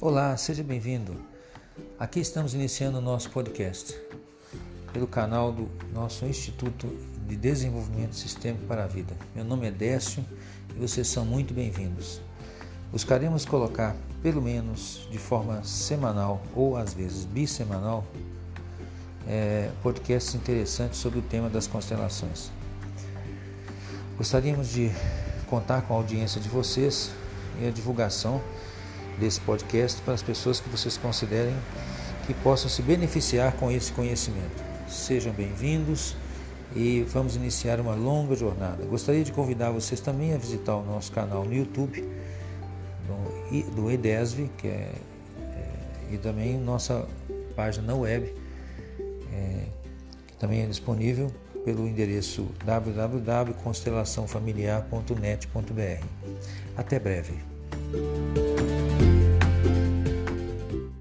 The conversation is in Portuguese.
Olá, seja bem-vindo. Aqui estamos iniciando o nosso podcast pelo canal do nosso Instituto de Desenvolvimento Sistêmico para a Vida. Meu nome é Décio e vocês são muito bem-vindos. Buscaremos colocar, pelo menos de forma semanal ou às vezes bissemanal, é, podcasts interessantes sobre o tema das constelações. Gostaríamos de contar com a audiência de vocês e a divulgação desse podcast para as pessoas que vocês considerem que possam se beneficiar com esse conhecimento. Sejam bem-vindos e vamos iniciar uma longa jornada. Gostaria de convidar vocês também a visitar o nosso canal no YouTube do EDESV, que é, é, e também nossa página na web, é, que também é disponível pelo endereço www.constelaçãofamiliar.net.br. Até breve.